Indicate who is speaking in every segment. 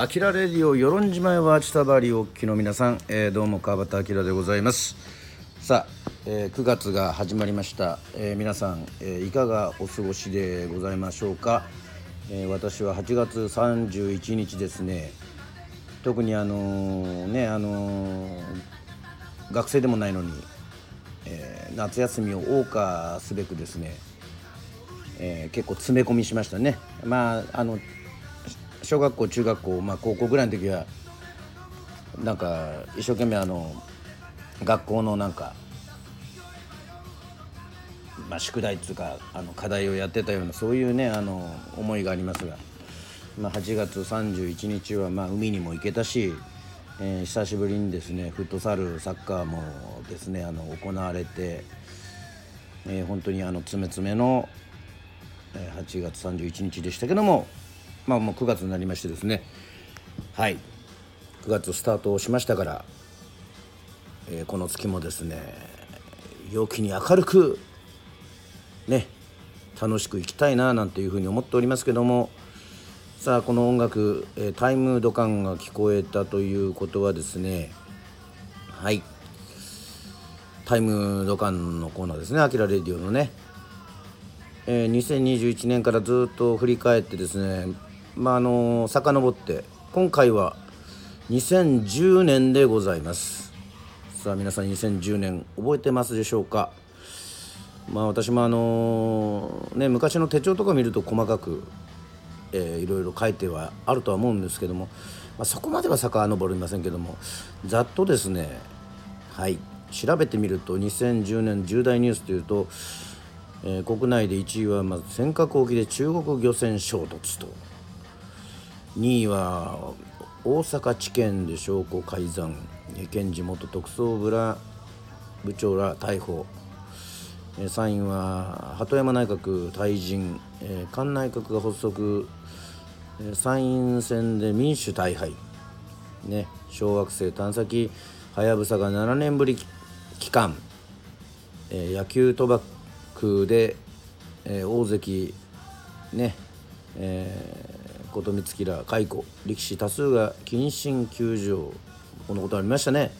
Speaker 1: アキラレディオ与論島へは千田バリおっきの皆さん、えー、どうも川端明でございます。さあ、えー、9月が始まりました、えー、皆さん、えいかがお過ごしでございましょうか、え私は8月31日ですね。特にあのねあの学生でもないのに、え夏休みを謳歌すべくですね、え結構詰め込みしましたね。まああの小学校中学校、まあ、高校ぐらいの時はなんか一生懸命あの学校のなんか、まあ、宿題っていうかあの課題をやってたようなそういうねあの思いがありますが、まあ、8月31日はまあ海にも行けたし、えー、久しぶりにですねフットサルサッカーもですねあの行われて、えー、本当にあの詰め詰めの8月31日でしたけどもまあもう9月になりましてですね。はい。9月スタートをしましたから、えー、この月もですね陽気に明るくね楽しくいきたいななんていうふうに思っておりますけどもさあこの音楽、えー、タイムドカンが聞こえたということはですねはい。タイムドカンのコーナーですね。アキラレディオのね、えー、2021年からずっと振り返ってですねまああの遡って今回は2010年でございますさあ皆さん2010年覚えてますでしょうか？まあ私もあのね昔の手帳とか見ると細かく、えー、いろいろ書いてはあるとは思うんですけども、まあ、そこまでは遡りませんけどもざっとですねはい調べてみると2010年重大ニュースというと、えー、国内で1位はまず尖閣沖で中国漁船衝突と。2位は大阪地検で証拠改ざん。検事元特捜部ら部長ら逮捕。3位は鳩山内閣退陣。菅内閣が発足。参院選で民主大敗、ね、小惑星探査機はやぶさが7年ぶり帰還。野球賭博で大関。ねえー琴光ら解雇力士多数が謹慎休場こんなことありましたね、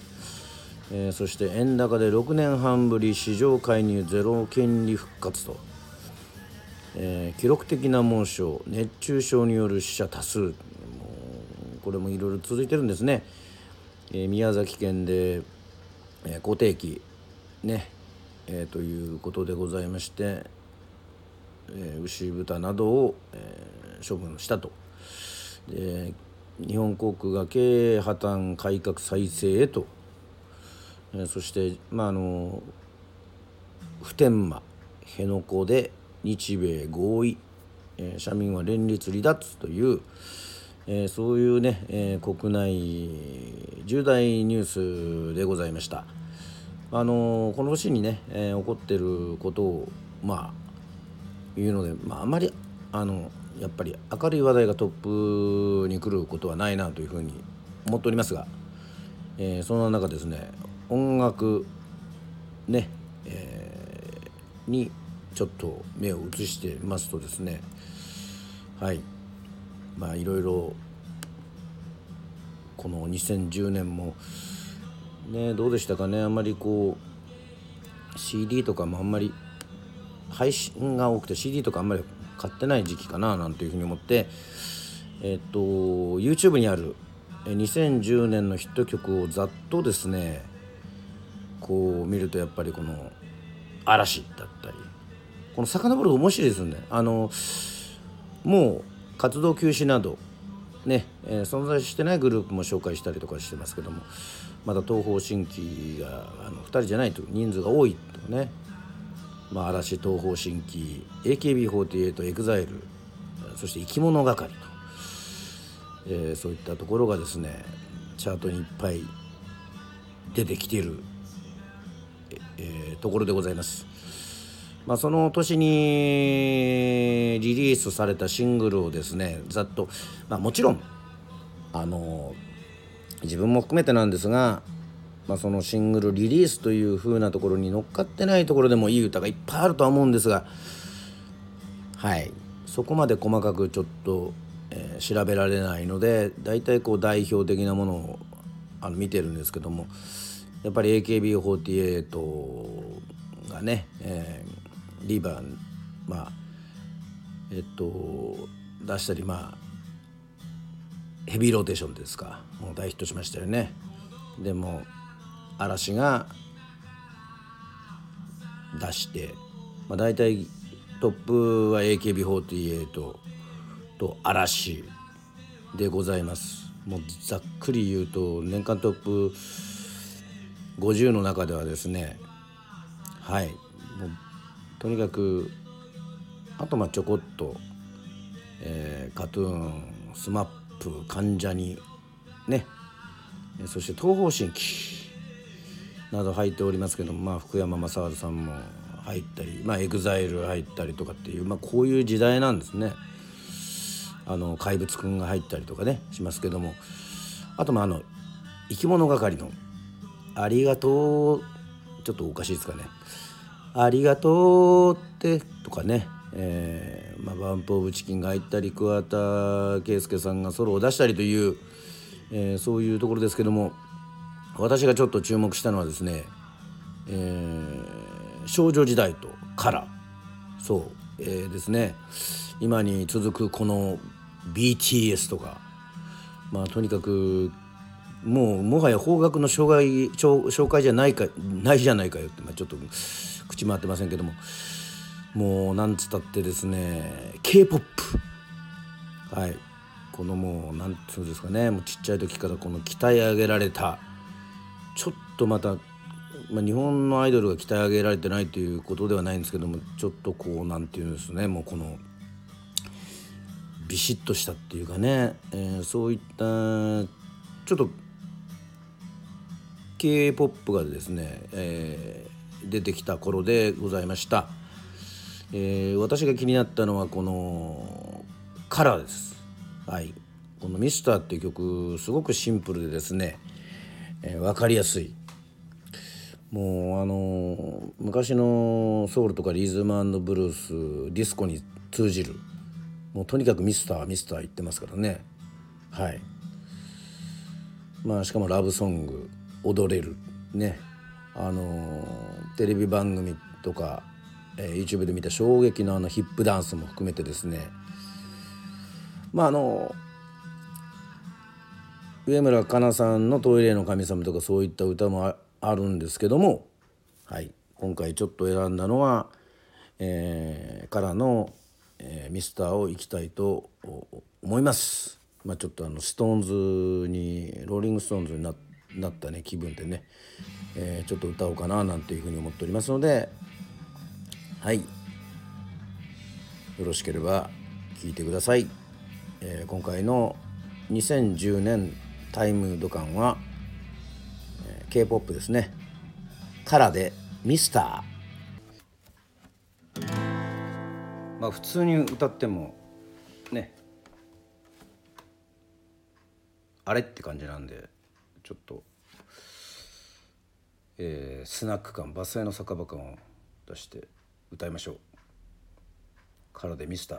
Speaker 1: えー、そして円高で6年半ぶり市場介入ゼロ権利復活と、えー、記録的な猛暑熱中症による死者多数。これもいろいろ続いてるんですね、えー、宮崎県で、え固定期ね、えということでございまして、え牛豚などを、え処分したと。で日本航空が経営破綻改革再生へと、えそしてまああの普天間辺野古で日米合意、え、社民は連立離脱という、え、そういうね、え、国内重大ニュースでございました。あのこの年にね、え起こってることをまあ言うので、まあ、あまりあのやっぱり明るい話題がトップに来ることはないなというふうに思っておりますが、えー、そんな中ですね音楽ね、えー、にちょっと目を移してますとですねはいまあいろいろこの2010年もねどうでしたかねあんまりこう CD とかもあんまり配信が多くて CD とかあんまり買ってない時期かななんていうふうに思ってえっと YouTube にある2010年のヒット曲をざっとですねこう見るとやっぱりこの嵐だったりこの遡る面白いですよね。あのもう活動休止などね、えー、存在してないグループも紹介したりとかしてますけどもまだ東方神起があの2人じゃないと人数が多いとねまあ、嵐東方神起 AKB48 EXILEそして生き物係と、えー、そういったところがですねチャートにいっぱい出てきている、えー、ところでございます。まあ、その年にリリースされたシングルをですねざっと、まあ、もちろんあの自分も含めてなんですがまあ、そのシングルリリースという風なところに乗っかってないところでもいい歌がいっぱいあるとは思うんですがはいそこまで細かくちょっと、えー、調べられないので大体こう代表的なものをあの見てるんですけどもやっぱり AKB48 がね、えー、リバーまあえっと出したりまあヘビーローテーションですかもう大ヒットしましたよね。でも嵐が出して、まあ、大体トップは AKB48 と嵐でございます。もうざっくり言うと年間トップ50の中ではですねはいもうとにかくあとまあちょこっと、えー、カトゥーンスマップ患者にニねそして東方神起。など入っておりますけども、まあ、福山雅治さんも入ったり、まあ、EXILE 入ったりとかっていう、まあ、こういう時代なんですね。あの怪物くんが入ったりとかねしますけども。あとまああの生き物係の「ありがとう」ちょっとおかしいですかね「ありがとう」ってとかねえーまあ、バンプ・オブ・チキンが入ったり桑田佳祐さんがソロを出したりという、えー、そういうところですけども。私がちょっと注目したのはですね、えー、少女時代とからそう、えー、ですね。今に続くこの BTS とか。まあとにかくもうもはや方角の障害紹介じゃないかないじゃないかよって、まあ、ちょっと口回ってませんけども。もうなんつったってですね k p o p はい。このもうなんつうんですかね。もうちっちゃい時からこの鍛え上げられたちょっとまた、まあ、日本のアイドルが鍛え上げられてないということではないんですけどもちょっとこう何て言うんですねもうこのビシッとしたっていうかね、えー、そういったちょっと k p o p がですね、えー、出てきた頃でございました、えー、私が気になったのはこの「カラーです。はい。この「ミスターっていう曲すごくシンプルでですねえー、分かりやすい。もうあのー、昔のソウルとかリズムブルースディスコに通じる。もうとにかくミスターミスター言ってますからね。はい。まあしかもラブソング踊れる。ね。あのー、テレビ番組とか、えー、YouTube で見た衝撃のあのヒップダンスも含めてですね。まああのー植村花菜さんの「トイレの神様」とかそういった歌もあるんですけども、はい、今回ちょっと選んだのは、えー、 KARAの、えー、ミスターをいきたいと思います。まあ、ちょっとあのストーンズにローリング・ストーンズにななったね気分でね、えー、ちょっと歌おうかななんていうふうに思っておりますのではいよろしければ聴いてください。えー、今回の2010年タイムドカンは、えー、K-POP ですね。からでミスター。まあ普通に歌ってもね。あれって感じなんでちょっと、えー、スナック感バスへの酒場感を出して歌いましょう。からでミスター。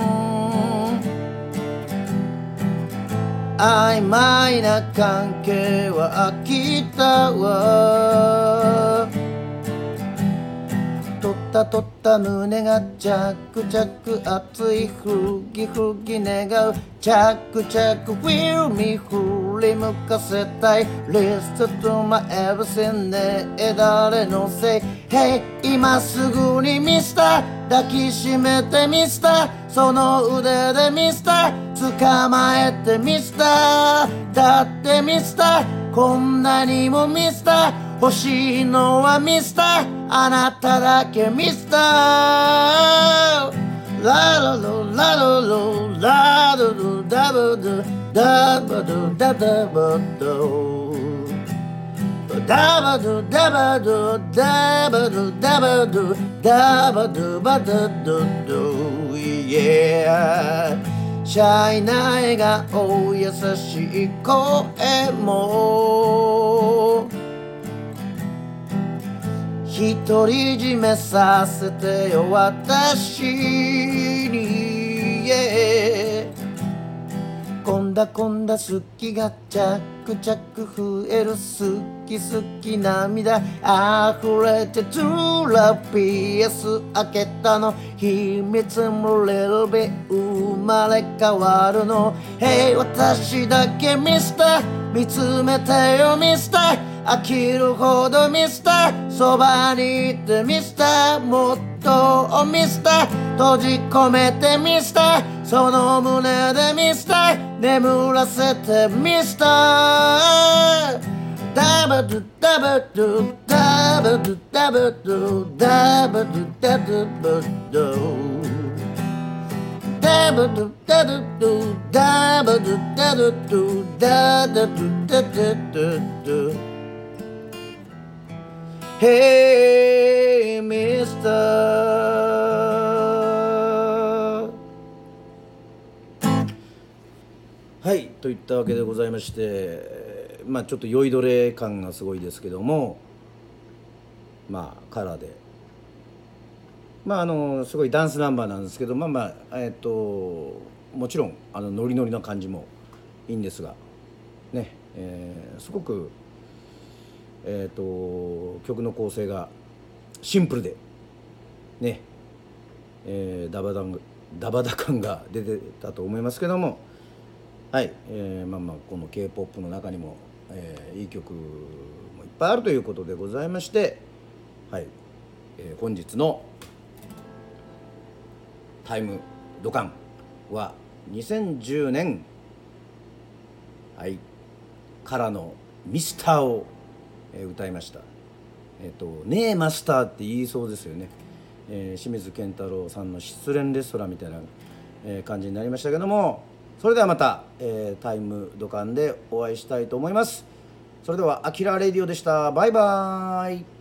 Speaker 1: 曖昧な関係は飽きたわ取った取った胸が着々熱いふぎふぎ願う。着々 will me 振り向かせたい。Listen to my everything ね誰のせい？Hey 今すぐにミスター。抱きしめてミスター。その腕でミスター。捕まえてミスター。だってミスター。こんなにもミスター。欲しいのはミスター。あなただけミスターラロロラロロラドルダブルダブルダブルダブルダブルダブルダブルダブルバドバダドド Yeah シャイな笑顔優しい声も。独り占めさせてよ私に、yeah、こんだこんだ好きが着々増える好き好き涙溢れてトゥーラピアス開けたの。秘密もレルビ生まれ変わるの Hey 私だけミスター。見つめてよミスター。飽きるほどミスター。そばにいてミスター。もっとミスター。閉じ込めてミスター。その胸でミスター。眠らせてミスター。ブドゥダバドゥダバドゥダバドゥダバドゥダバドゥダバドゥダバドゥダバドゥダバドゥダバドゥダバドゥ Hey, mister. はいといったわけでございましてまあちょっと酔いどれ感がすごいですけどもまあカラーで。まああのすごいダンスナンバーなんですけどまあまあえっ、ともちろんあのノリノリな感じもいいんですがね、えー、すごくえーと、曲の構成がシンプルでね、えー、ダバダンダバダ感が出てたと思いますけどもはい、えー、まあまあこの k p o p の中にも、えー、いい曲もいっぱいあるということでございましてはい、えー、本日の「タイムドカン」は2010年はいからの「ミスター」をえ歌いました「えーと、ねえマスター」って言いそうですよね、えー、清水健太郎さんの失恋レストランみたいな、え感じになりましたけどもそれではまた、えー、タイム土管でお会いしたいと思います。それでは「あきらレディオ」でした。バイバーイ。